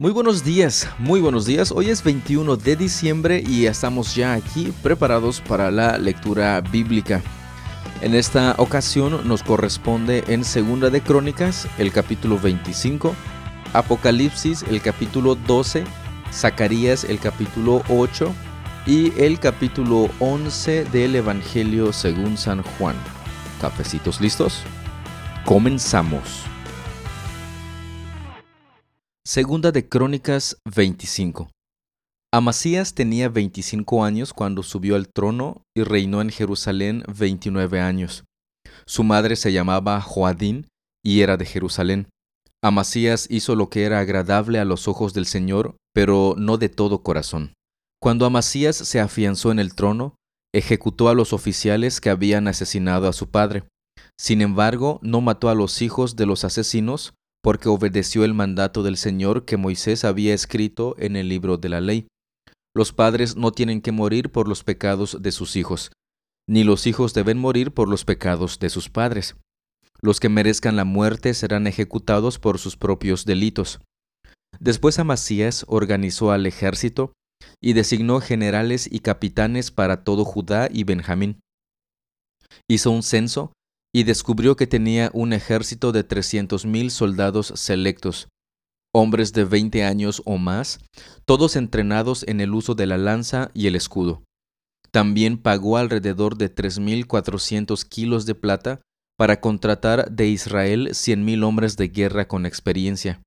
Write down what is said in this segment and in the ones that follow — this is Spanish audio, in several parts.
Muy buenos días, muy buenos días. Hoy es 21 de diciembre y estamos ya aquí preparados para la lectura bíblica. En esta ocasión nos corresponde en Segunda de Crónicas el capítulo 25, Apocalipsis el capítulo 12, Zacarías el capítulo 8 y el capítulo 11 del Evangelio según San Juan. ¿Cafecitos listos? Comenzamos. Segunda de Crónicas 25. Amasías tenía 25 años cuando subió al trono y reinó en Jerusalén 29 años. Su madre se llamaba Joadín y era de Jerusalén. Amasías hizo lo que era agradable a los ojos del Señor, pero no de todo corazón. Cuando Amasías se afianzó en el trono, ejecutó a los oficiales que habían asesinado a su padre. Sin embargo, no mató a los hijos de los asesinos, porque obedeció el mandato del Señor que Moisés había escrito en el libro de la ley. Los padres no tienen que morir por los pecados de sus hijos, ni los hijos deben morir por los pecados de sus padres. Los que merezcan la muerte serán ejecutados por sus propios delitos. Después Amasías organizó al ejército y designó generales y capitanes para todo Judá y Benjamín. Hizo un censo y descubrió que tenía un ejército de trescientos mil soldados selectos, hombres de veinte años o más, todos entrenados en el uso de la lanza y el escudo. También pagó alrededor de tres mil cuatrocientos kilos de plata para contratar de Israel cien mil hombres de guerra con experiencia.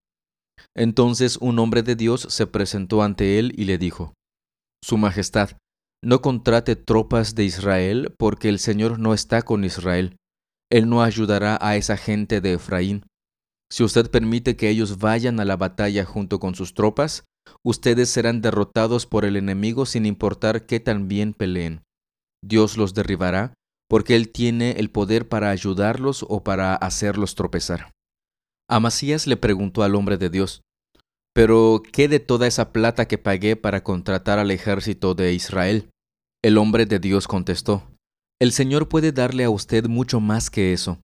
Entonces un hombre de Dios se presentó ante él y le dijo, Su Majestad, no contrate tropas de Israel porque el Señor no está con Israel él no ayudará a esa gente de Efraín. Si usted permite que ellos vayan a la batalla junto con sus tropas, ustedes serán derrotados por el enemigo sin importar qué tan bien peleen. Dios los derribará, porque Él tiene el poder para ayudarlos o para hacerlos tropezar. Amasías le preguntó al hombre de Dios, ¿Pero qué de toda esa plata que pagué para contratar al ejército de Israel? El hombre de Dios contestó, el Señor puede darle a usted mucho más que eso.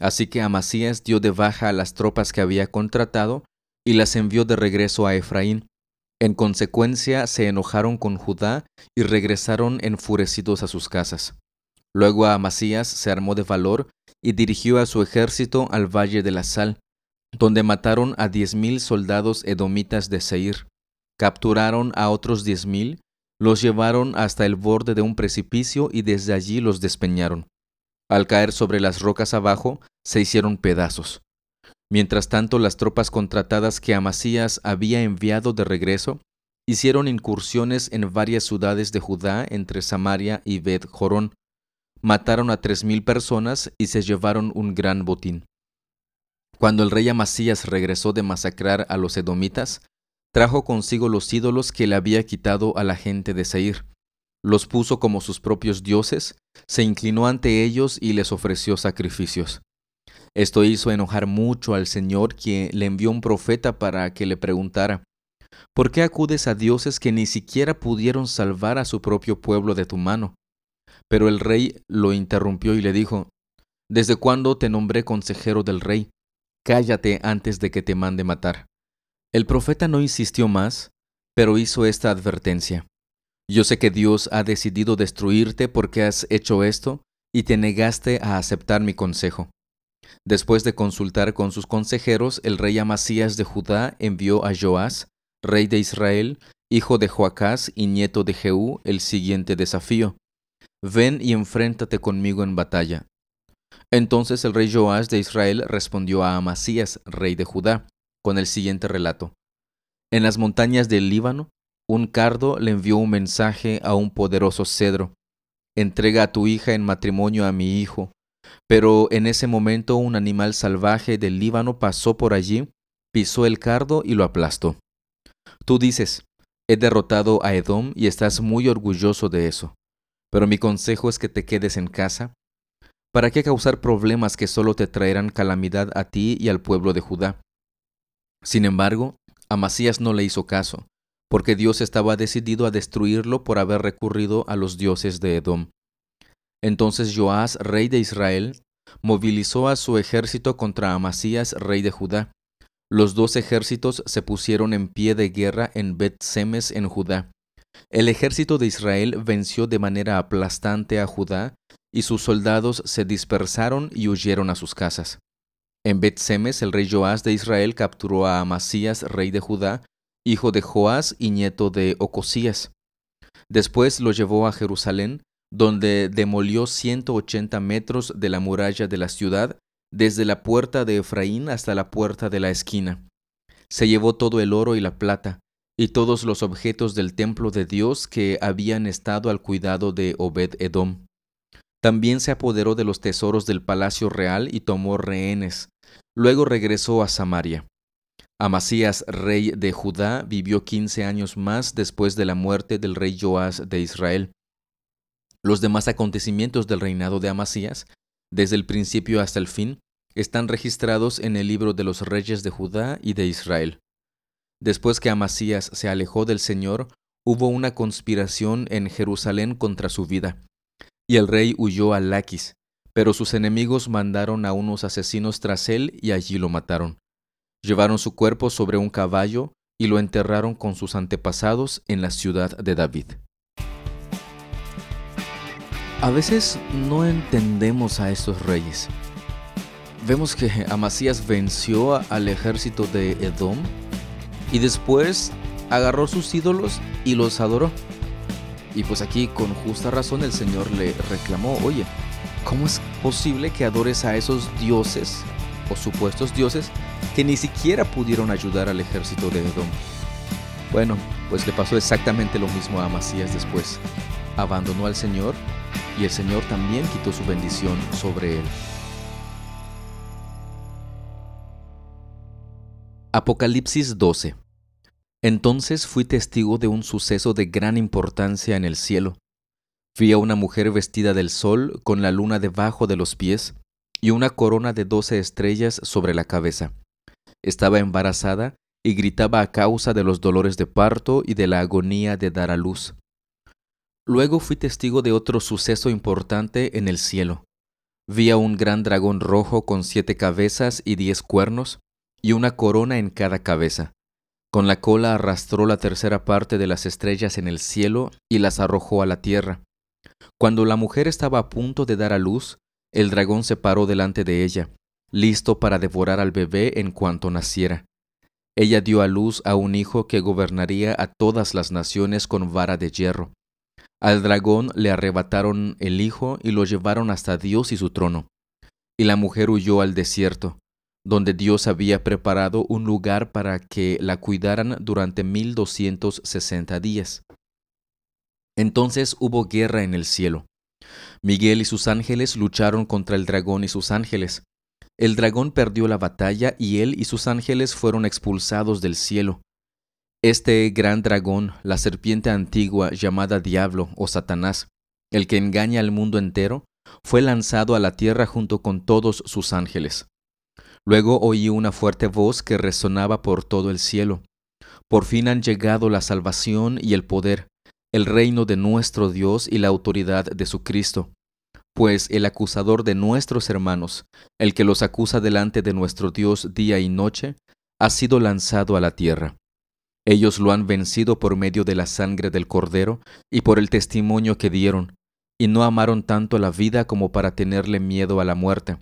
Así que Amasías dio de baja a las tropas que había contratado y las envió de regreso a Efraín. En consecuencia se enojaron con Judá y regresaron enfurecidos a sus casas. Luego Amasías se armó de valor y dirigió a su ejército al valle de la Sal, donde mataron a diez mil soldados edomitas de Seir, capturaron a otros diez mil los llevaron hasta el borde de un precipicio y desde allí los despeñaron. Al caer sobre las rocas abajo, se hicieron pedazos. Mientras tanto, las tropas contratadas que Amasías había enviado de regreso hicieron incursiones en varias ciudades de Judá entre Samaria y Bet Jorón. Mataron a tres mil personas y se llevaron un gran botín. Cuando el rey Amasías regresó de masacrar a los edomitas, trajo consigo los ídolos que le había quitado a la gente de Seir. Los puso como sus propios dioses, se inclinó ante ellos y les ofreció sacrificios. Esto hizo enojar mucho al Señor, quien le envió un profeta para que le preguntara, ¿Por qué acudes a dioses que ni siquiera pudieron salvar a su propio pueblo de tu mano? Pero el rey lo interrumpió y le dijo, ¿Desde cuándo te nombré consejero del rey? Cállate antes de que te mande matar. El profeta no insistió más, pero hizo esta advertencia. Yo sé que Dios ha decidido destruirte porque has hecho esto y te negaste a aceptar mi consejo. Después de consultar con sus consejeros, el rey Amasías de Judá envió a Joás, rey de Israel, hijo de Joacás y nieto de Jehú, el siguiente desafío. Ven y enfréntate conmigo en batalla. Entonces el rey Joás de Israel respondió a Amasías, rey de Judá, con el siguiente relato. En las montañas del Líbano, un cardo le envió un mensaje a un poderoso cedro. Entrega a tu hija en matrimonio a mi hijo. Pero en ese momento un animal salvaje del Líbano pasó por allí, pisó el cardo y lo aplastó. Tú dices, he derrotado a Edom y estás muy orgulloso de eso. Pero mi consejo es que te quedes en casa. ¿Para qué causar problemas que solo te traerán calamidad a ti y al pueblo de Judá? Sin embargo, Amasías no le hizo caso, porque Dios estaba decidido a destruirlo por haber recurrido a los dioses de Edom. Entonces Joás, rey de Israel, movilizó a su ejército contra Amasías, rey de Judá. los dos ejércitos se pusieron en pie de guerra en Bet-Semes en Judá. El ejército de Israel venció de manera aplastante a Judá, y sus soldados se dispersaron y huyeron a sus casas. En Bet-Semes el rey Joás de Israel capturó a Amasías, rey de Judá, hijo de Joás y nieto de Ocosías. Después lo llevó a Jerusalén, donde demolió 180 metros de la muralla de la ciudad desde la puerta de Efraín hasta la puerta de la esquina. Se llevó todo el oro y la plata, y todos los objetos del templo de Dios que habían estado al cuidado de Obed Edom. También se apoderó de los tesoros del palacio real y tomó rehenes. Luego regresó a Samaria. Amasías, rey de Judá, vivió quince años más después de la muerte del rey Joás de Israel. Los demás acontecimientos del reinado de Amasías, desde el principio hasta el fin, están registrados en el libro de los reyes de Judá y de Israel. Después que Amasías se alejó del Señor, hubo una conspiración en Jerusalén contra su vida, y el rey huyó a Laquis, pero sus enemigos mandaron a unos asesinos tras él y allí lo mataron. Llevaron su cuerpo sobre un caballo y lo enterraron con sus antepasados en la ciudad de David. A veces no entendemos a estos reyes. Vemos que Amasías venció al ejército de Edom y después agarró sus ídolos y los adoró. Y pues aquí con justa razón el Señor le reclamó, oye, ¿cómo es posible que adores a esos dioses o supuestos dioses que ni siquiera pudieron ayudar al ejército de Edom? Bueno, pues le pasó exactamente lo mismo a Amasías después. Abandonó al Señor y el Señor también quitó su bendición sobre él. Apocalipsis 12 Entonces fui testigo de un suceso de gran importancia en el cielo. Vi a una mujer vestida del sol con la luna debajo de los pies y una corona de doce estrellas sobre la cabeza. Estaba embarazada y gritaba a causa de los dolores de parto y de la agonía de dar a luz. Luego fui testigo de otro suceso importante en el cielo. Vi a un gran dragón rojo con siete cabezas y diez cuernos, y una corona en cada cabeza. Con la cola arrastró la tercera parte de las estrellas en el cielo y las arrojó a la tierra. Cuando la mujer estaba a punto de dar a luz, el dragón se paró delante de ella, listo para devorar al bebé en cuanto naciera. Ella dio a luz a un hijo que gobernaría a todas las naciones con vara de hierro. Al dragón le arrebataron el hijo y lo llevaron hasta Dios y su trono. Y la mujer huyó al desierto, donde Dios había preparado un lugar para que la cuidaran durante mil doscientos sesenta días. Entonces hubo guerra en el cielo. Miguel y sus ángeles lucharon contra el dragón y sus ángeles. El dragón perdió la batalla y él y sus ángeles fueron expulsados del cielo. Este gran dragón, la serpiente antigua llamada Diablo o Satanás, el que engaña al mundo entero, fue lanzado a la tierra junto con todos sus ángeles. Luego oí una fuerte voz que resonaba por todo el cielo. Por fin han llegado la salvación y el poder, el reino de nuestro Dios y la autoridad de su Cristo. Pues el acusador de nuestros hermanos, el que los acusa delante de nuestro Dios día y noche, ha sido lanzado a la tierra. Ellos lo han vencido por medio de la sangre del Cordero y por el testimonio que dieron, y no amaron tanto la vida como para tenerle miedo a la muerte.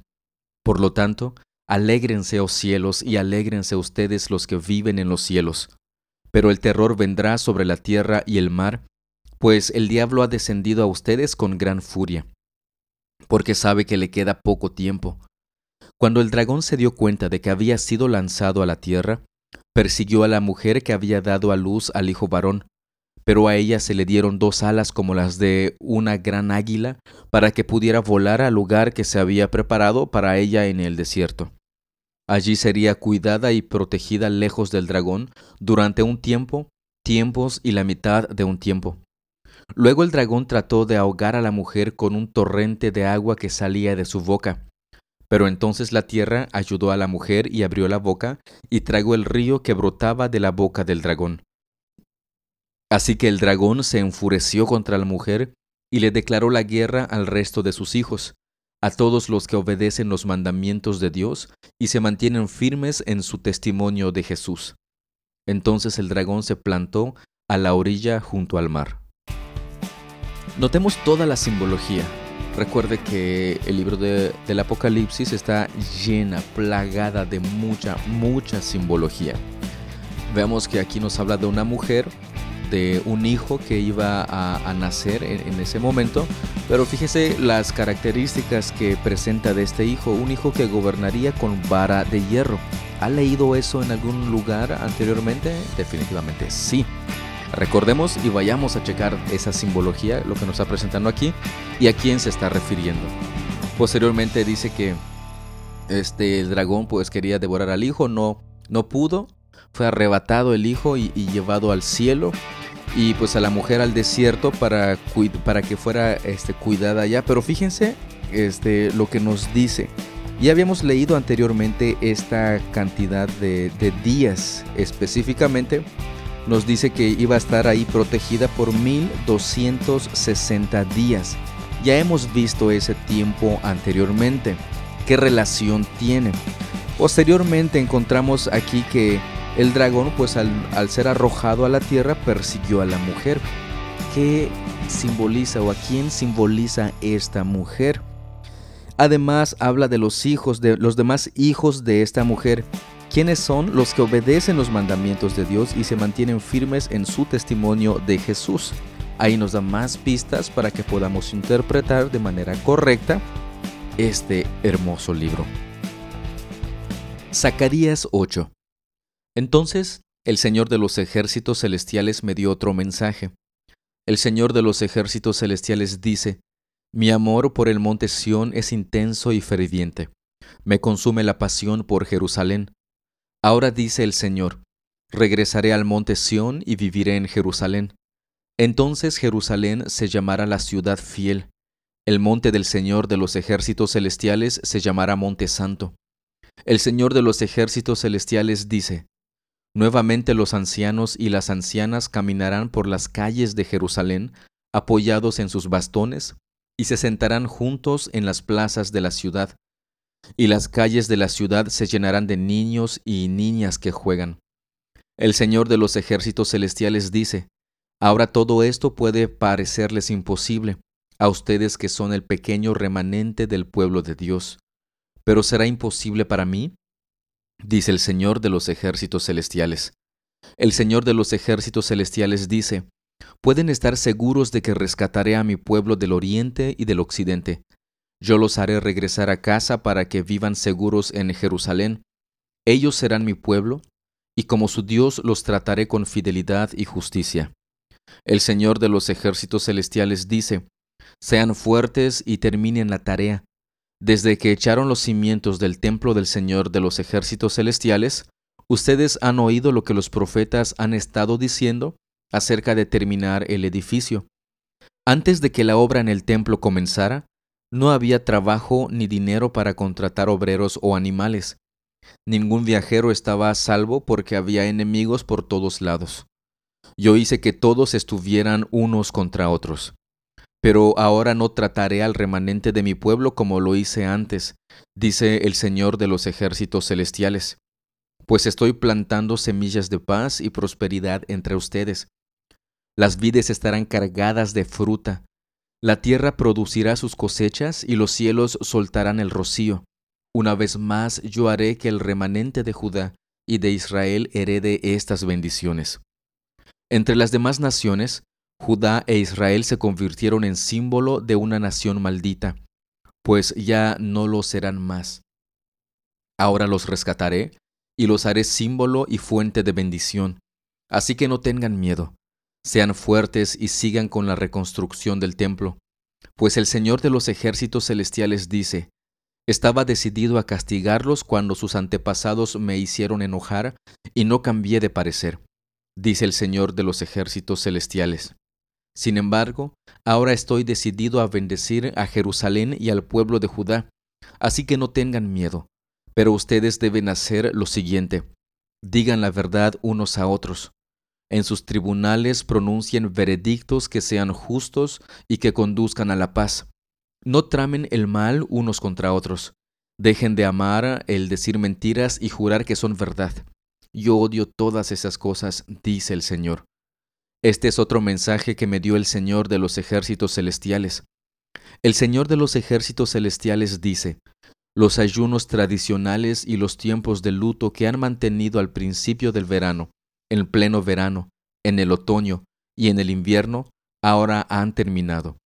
Por lo tanto, alégrense, oh cielos, y alégrense ustedes los que viven en los cielos. Pero el terror vendrá sobre la tierra y el mar, pues el diablo ha descendido a ustedes con gran furia, porque sabe que le queda poco tiempo. Cuando el dragón se dio cuenta de que había sido lanzado a la tierra, persiguió a la mujer que había dado a luz al hijo varón, pero a ella se le dieron dos alas como las de una gran águila, para que pudiera volar al lugar que se había preparado para ella en el desierto. Allí sería cuidada y protegida lejos del dragón durante un tiempo, tiempos y la mitad de un tiempo. Luego el dragón trató de ahogar a la mujer con un torrente de agua que salía de su boca, pero entonces la tierra ayudó a la mujer y abrió la boca y tragó el río que brotaba de la boca del dragón. Así que el dragón se enfureció contra la mujer y le declaró la guerra al resto de sus hijos, a todos los que obedecen los mandamientos de Dios y se mantienen firmes en su testimonio de Jesús. Entonces el dragón se plantó a la orilla junto al mar. Notemos toda la simbología. Recuerde que el libro del Apocalipsis está llena, plagada de mucha, mucha simbología. Veamos que aquí nos habla de una mujer de un hijo que iba a, nacer en, ese momento, pero fíjese las características que presenta de este hijo, un hijo que gobernaría con vara de hierro. ¿Ha leído eso en algún lugar anteriormente? Definitivamente sí. Recordemos y vayamos a checar esa simbología, lo que nos está presentando aquí y a quién se está refiriendo. Posteriormente dice que este el dragón pues quería devorar al hijo, no no pudo, fue arrebatado el hijo y llevado al cielo y pues a la mujer al desierto para, para que fuera este, cuidada allá. Pero fíjense este, lo que nos dice. Ya habíamos leído anteriormente esta cantidad de, de días específicamente. Nos dice que iba a estar ahí protegida por 1260 días. Ya hemos visto ese tiempo anteriormente. ¿Qué relación tiene? Posteriormente encontramos aquí que el dragón, pues al, ser arrojado a la tierra, persiguió a la mujer. ¿Qué simboliza o a quién simboliza esta mujer? Además habla de los hijos, de los demás hijos de esta mujer, quienes son los que obedecen los mandamientos de Dios y se mantienen firmes en su testimonio de Jesús. Ahí nos da más pistas para que podamos interpretar de manera correcta este hermoso libro. Zacarías 8 entonces el Señor de los ejércitos celestiales me dio otro mensaje. El Señor de los ejércitos celestiales dice, Mi amor por el monte Sión es intenso y ferviente. Me consume la pasión por Jerusalén. Ahora dice el Señor, regresaré al monte Sión y viviré en Jerusalén. Entonces Jerusalén se llamará la ciudad fiel. El monte del Señor de los ejércitos celestiales se llamará monte santo. El Señor de los ejércitos celestiales dice, Nuevamente los ancianos y las ancianas caminarán por las calles de Jerusalén, apoyados en sus bastones, y se sentarán juntos en las plazas de la ciudad, y las calles de la ciudad se llenarán de niños y niñas que juegan. El Señor de los ejércitos celestiales dice, Ahora todo esto puede parecerles imposible a ustedes que son el pequeño remanente del pueblo de Dios, pero será imposible para mí dice el Señor de los ejércitos celestiales. El Señor de los ejércitos celestiales dice, pueden estar seguros de que rescataré a mi pueblo del oriente y del occidente. Yo los haré regresar a casa para que vivan seguros en Jerusalén. Ellos serán mi pueblo, y como su Dios los trataré con fidelidad y justicia. El Señor de los ejércitos celestiales dice, sean fuertes y terminen la tarea, desde que echaron los cimientos del templo del Señor de los ejércitos celestiales, ustedes han oído lo que los profetas han estado diciendo acerca de terminar el edificio. Antes de que la obra en el templo comenzara, no había trabajo ni dinero para contratar obreros o animales. Ningún viajero estaba a salvo porque había enemigos por todos lados. Yo hice que todos estuvieran unos contra otros. Pero ahora no trataré al remanente de mi pueblo como lo hice antes, dice el Señor de los ejércitos celestiales, pues estoy plantando semillas de paz y prosperidad entre ustedes. Las vides estarán cargadas de fruta, la tierra producirá sus cosechas y los cielos soltarán el rocío. Una vez más yo haré que el remanente de Judá y de Israel herede estas bendiciones. Entre las demás naciones, Judá e Israel se convirtieron en símbolo de una nación maldita, pues ya no lo serán más. Ahora los rescataré y los haré símbolo y fuente de bendición. Así que no tengan miedo, sean fuertes y sigan con la reconstrucción del templo, pues el Señor de los ejércitos celestiales dice, estaba decidido a castigarlos cuando sus antepasados me hicieron enojar y no cambié de parecer, dice el Señor de los ejércitos celestiales. Sin embargo, ahora estoy decidido a bendecir a Jerusalén y al pueblo de Judá, así que no tengan miedo. Pero ustedes deben hacer lo siguiente. Digan la verdad unos a otros. En sus tribunales pronuncien veredictos que sean justos y que conduzcan a la paz. No tramen el mal unos contra otros. Dejen de amar el decir mentiras y jurar que son verdad. Yo odio todas esas cosas, dice el Señor. Este es otro mensaje que me dio el Señor de los ejércitos celestiales. El Señor de los ejércitos celestiales dice, los ayunos tradicionales y los tiempos de luto que han mantenido al principio del verano, en pleno verano, en el otoño y en el invierno, ahora han terminado.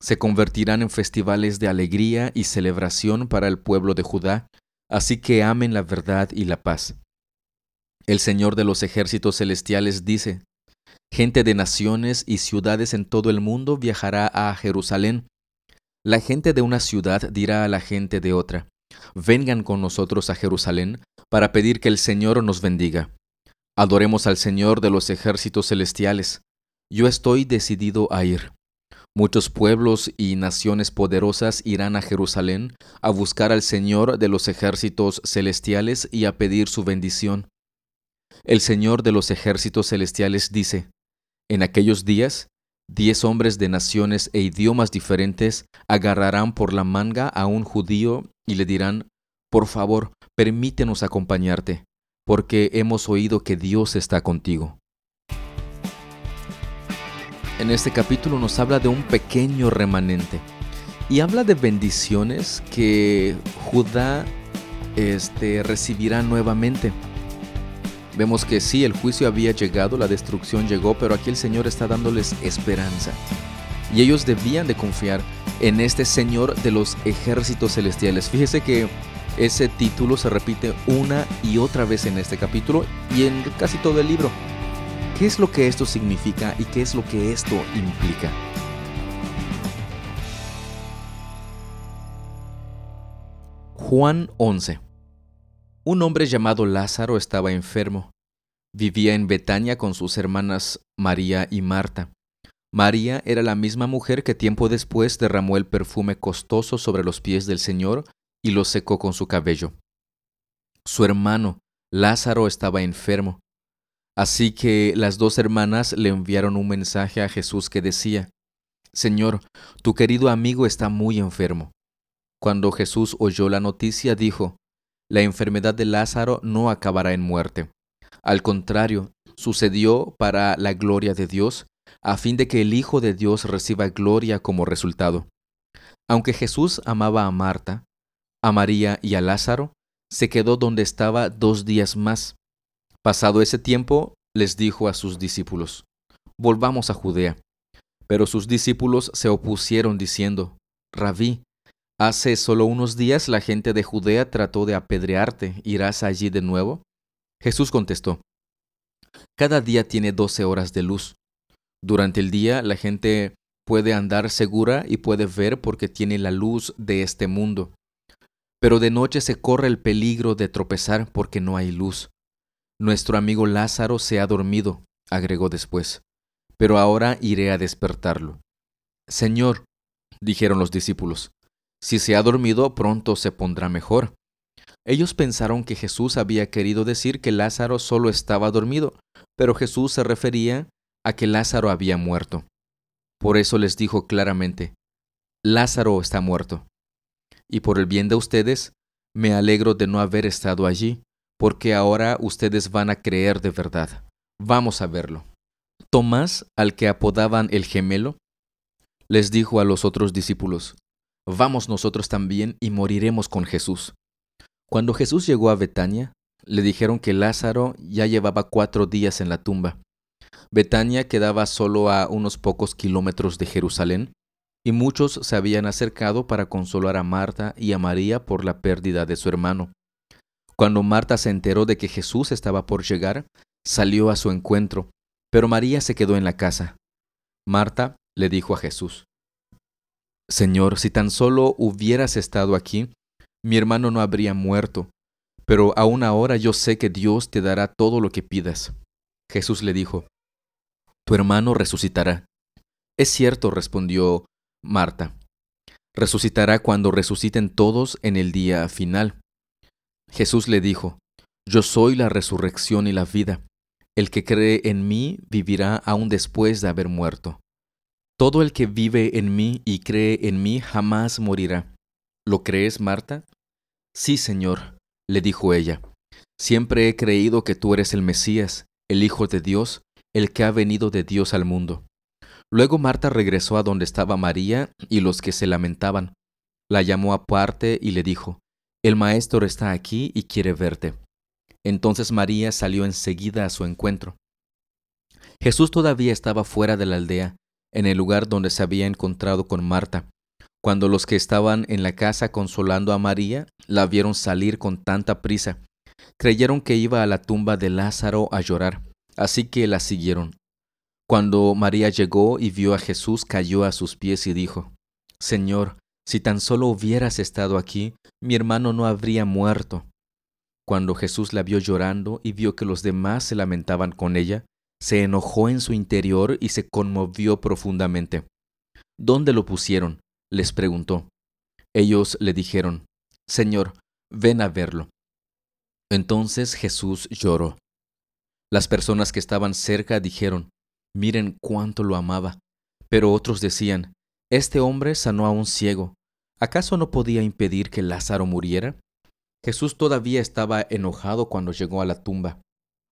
Se convertirán en festivales de alegría y celebración para el pueblo de Judá, así que amen la verdad y la paz. El Señor de los ejércitos celestiales dice, Gente de naciones y ciudades en todo el mundo viajará a Jerusalén la gente de una ciudad dirá a la gente de otra, vengan con nosotros a Jerusalén para pedir que el Señor nos bendiga. Adoremos al Señor de los ejércitos celestiales. Yo estoy decidido a ir. Muchos pueblos y naciones poderosas irán a Jerusalén a buscar al Señor de los ejércitos celestiales y a pedir su bendición. El Señor de los ejércitos celestiales dice, En aquellos días Diez hombres de naciones e idiomas diferentes agarrarán por la manga a un judío y le dirán, por favor, permítenos acompañarte, porque hemos oído que Dios está contigo. En este capítulo nos habla de un pequeño remanente y habla de bendiciones que Judá este, recibirá nuevamente. Vemos que sí, el juicio había llegado, la destrucción llegó, pero aquí el Señor está dándoles esperanza. Y ellos debían de confiar en este Señor de los ejércitos celestiales. Fíjese que ese título se repite una y otra vez en este capítulo y en casi todo el libro. ¿Qué es lo que esto significa y qué es lo que esto implica? Juan 11 un hombre llamado Lázaro estaba enfermo. Vivía en Betania con sus hermanas María y Marta. María era la misma mujer que tiempo después derramó el perfume costoso sobre los pies del Señor y lo secó con su cabello. Su hermano, Lázaro, estaba enfermo. Así que las dos hermanas le enviaron un mensaje a Jesús que decía, Señor, tu querido amigo está muy enfermo. Cuando Jesús oyó la noticia, dijo, la enfermedad de Lázaro no acabará en muerte. Al contrario, sucedió para la gloria de Dios, a fin de que el Hijo de Dios reciba gloria como resultado. Aunque Jesús amaba a Marta, a María y a Lázaro, se quedó donde estaba dos días más. Pasado ese tiempo, les dijo a sus discípulos, Volvamos a Judea. Pero sus discípulos se opusieron diciendo, Rabí, Hace solo unos días la gente de Judea trató de apedrearte. ¿Irás allí de nuevo? Jesús contestó, Cada día tiene doce horas de luz. Durante el día la gente puede andar segura y puede ver porque tiene la luz de este mundo. Pero de noche se corre el peligro de tropezar porque no hay luz. Nuestro amigo Lázaro se ha dormido, agregó después, pero ahora iré a despertarlo. Señor, dijeron los discípulos, si se ha dormido, pronto se pondrá mejor. Ellos pensaron que Jesús había querido decir que Lázaro solo estaba dormido, pero Jesús se refería a que Lázaro había muerto. Por eso les dijo claramente, Lázaro está muerto. Y por el bien de ustedes, me alegro de no haber estado allí, porque ahora ustedes van a creer de verdad. Vamos a verlo. Tomás, al que apodaban el gemelo, les dijo a los otros discípulos, vamos nosotros también y moriremos con Jesús. Cuando Jesús llegó a Betania, le dijeron que Lázaro ya llevaba cuatro días en la tumba. Betania quedaba solo a unos pocos kilómetros de Jerusalén, y muchos se habían acercado para consolar a Marta y a María por la pérdida de su hermano. Cuando Marta se enteró de que Jesús estaba por llegar, salió a su encuentro, pero María se quedó en la casa. Marta le dijo a Jesús, Señor, si tan solo hubieras estado aquí, mi hermano no habría muerto, pero aún ahora yo sé que Dios te dará todo lo que pidas. Jesús le dijo, Tu hermano resucitará. Es cierto, respondió Marta. Resucitará cuando resuciten todos en el día final. Jesús le dijo, Yo soy la resurrección y la vida. El que cree en mí vivirá aún después de haber muerto Todo el que vive en mí y cree en mí jamás morirá. ¿Lo crees, Marta? Sí, Señor, le dijo ella. Siempre he creído que tú eres el Mesías, el Hijo de Dios, el que ha venido de Dios al mundo. Luego Marta regresó a donde estaba María y los que se lamentaban. La llamó aparte y le dijo, El Maestro está aquí y quiere verte. Entonces María salió enseguida a su encuentro. Jesús todavía estaba fuera de la aldea, en el lugar donde se había encontrado con Marta. Cuando los que estaban en la casa consolando a María la vieron salir con tanta prisa, creyeron que iba a la tumba de Lázaro a llorar, así que la siguieron. Cuando María llegó y vio a Jesús, cayó a sus pies y dijo, Señor, si tan solo hubieras estado aquí, mi hermano no habría muerto. Cuando Jesús la vio llorando y vio que los demás se lamentaban con ella, se enojó en su interior y se conmovió profundamente. ¿Dónde lo pusieron? les preguntó. Ellos le dijeron, Señor, ven a verlo. Entonces Jesús lloró. Las personas que estaban cerca dijeron, Miren cuánto lo amaba. Pero otros decían, Este hombre sanó a un ciego. ¿Acaso no podía impedir que Lázaro muriera? Jesús todavía estaba enojado cuando llegó a la tumba,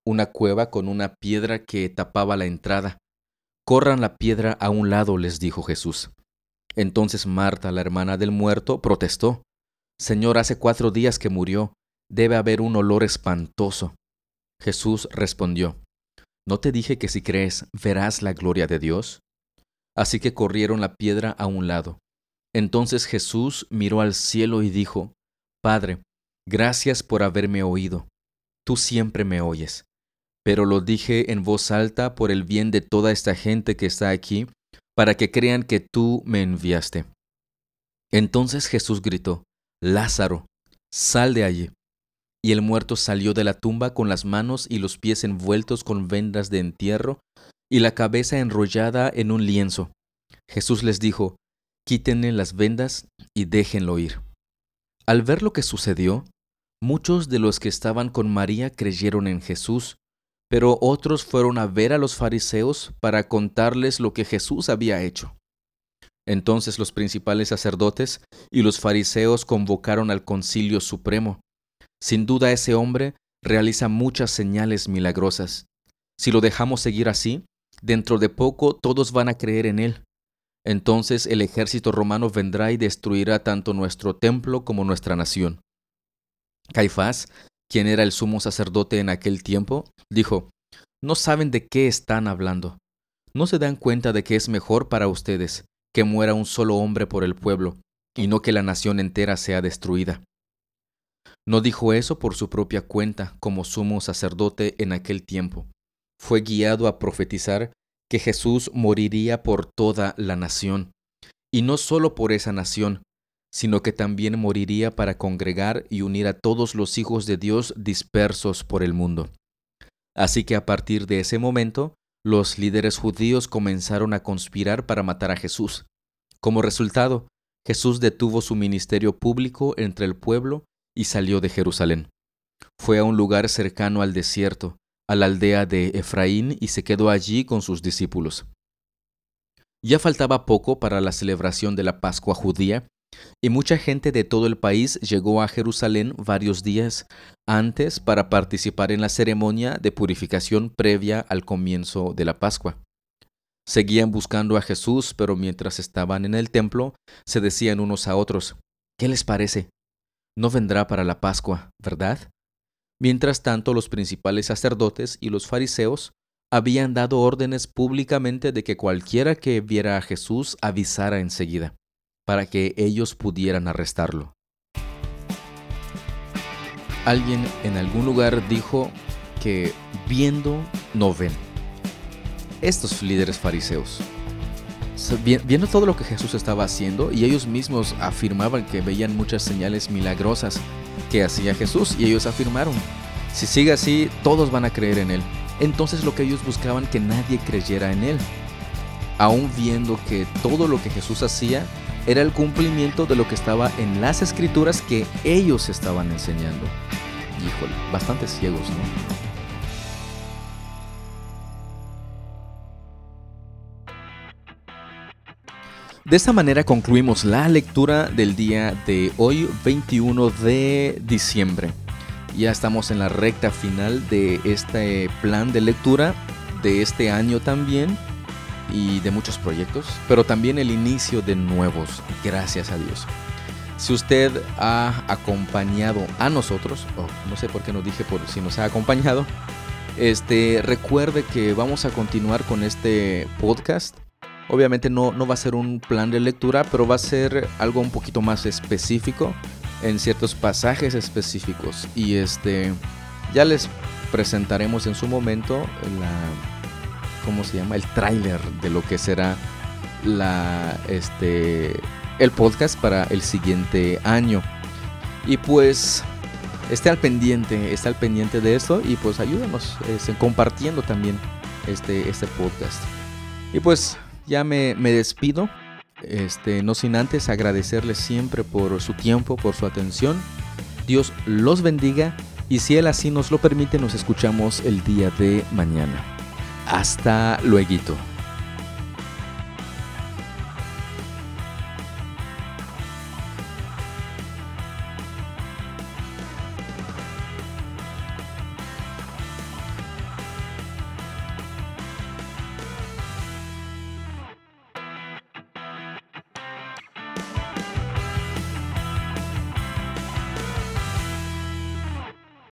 una cueva con una piedra que tapaba la entrada. Corran la piedra a un lado, les dijo Jesús. Entonces Marta, la hermana del muerto, protestó. Señor, hace cuatro días que murió. Debe haber un olor espantoso. Jesús respondió, ¿No te dije que si crees verás la gloria de Dios? Así que corrieron la piedra a un lado. Entonces Jesús miró al cielo y dijo, Padre, gracias por haberme oído. Tú siempre me oyes. Pero lo dije en voz alta por el bien de toda esta gente que está aquí, para que crean que tú me enviaste. Entonces Jesús gritó, Lázaro, sal de allí y el muerto salió de la tumba con las manos y los pies envueltos con vendas de entierro y la cabeza enrollada en un lienzo. Jesús les dijo, Quítenle las vendas y déjenlo ir. Al ver lo que sucedió, muchos de los que estaban con María creyeron en Jesús, pero otros fueron a ver a los fariseos para contarles lo que Jesús había hecho. Entonces los principales sacerdotes y los fariseos convocaron al concilio supremo sin duda ese hombre realiza muchas señales milagrosas. Si lo dejamos seguir así, dentro de poco todos van a creer en él. Entonces el ejército romano vendrá y destruirá tanto nuestro templo como nuestra nación. Caifás, quien era el sumo sacerdote en aquel tiempo, dijo, No saben de qué están hablando. ¿No se dan cuenta de que es mejor para ustedes que muera un solo hombre por el pueblo, y no que la nación entera sea destruida? No dijo eso por su propia cuenta como sumo sacerdote en aquel tiempo. Fue guiado a profetizar que Jesús moriría por toda la nación, y no solo por esa nación, sino que también moriría para congregar y unir a todos los hijos de Dios dispersos por el mundo. Así que a partir de ese momento, los líderes judíos comenzaron a conspirar para matar a Jesús. Como resultado, Jesús detuvo su ministerio público entre el pueblo y salió de Jerusalén. Fue a un lugar cercano al desierto, a la aldea de Efraín, y se quedó allí con sus discípulos. Ya faltaba poco para la celebración de la Pascua judía, y mucha gente de todo el país llegó a Jerusalén varios días antes para participar en la ceremonia de purificación previa al comienzo de la Pascua. Seguían buscando a Jesús, pero mientras estaban en el templo, se decían unos a otros, ¿qué les parece? No vendrá para la Pascua, ¿verdad? Mientras tanto, los principales sacerdotes y los fariseos habían dado órdenes públicamente de que cualquiera que viera a Jesús avisara enseguida, para que ellos pudieran arrestarlo. Alguien en algún lugar dijo que viendo no ven. Estos líderes fariseos viendo todo lo que Jesús estaba haciendo y ellos mismos afirmaban que veían muchas señales milagrosas que hacía Jesús y ellos afirmaron, si sigue así, todos van a creer en Él. Entonces lo que ellos buscaban que nadie creyera en Él, aún viendo que todo lo que Jesús hacía era el cumplimiento de lo que estaba en las escrituras que ellos estaban enseñando. Híjole, bastante ciegos, ¿no? De esta manera concluimos la lectura del día de hoy, 21 de diciembre. Ya estamos en la recta final de este plan de lectura de este año también y de muchos proyectos, pero también el inicio de nuevos, gracias a Dios. Si usted ha acompañado a nosotros, o no sé por qué no dije por si nos ha acompañado, este, recuerde que vamos a continuar con este podcast. Obviamente no, no va a ser un plan de lectura, pero va a ser algo un poquito más específico en ciertos pasajes específicos. Y este, ya les presentaremos en su momento la, ¿cómo se llama? El tráiler de lo que será la, este, el podcast para el siguiente año. Y pues esté al pendiente, esté al pendiente de esto y pues ayúdanos este, compartiendo también este, este podcast. Y pues ya me, me despido, este, no sin antes agradecerles siempre por su tiempo, por su atención. Dios los bendiga y si Él así nos lo permite, nos escuchamos el día de mañana. Hasta luego.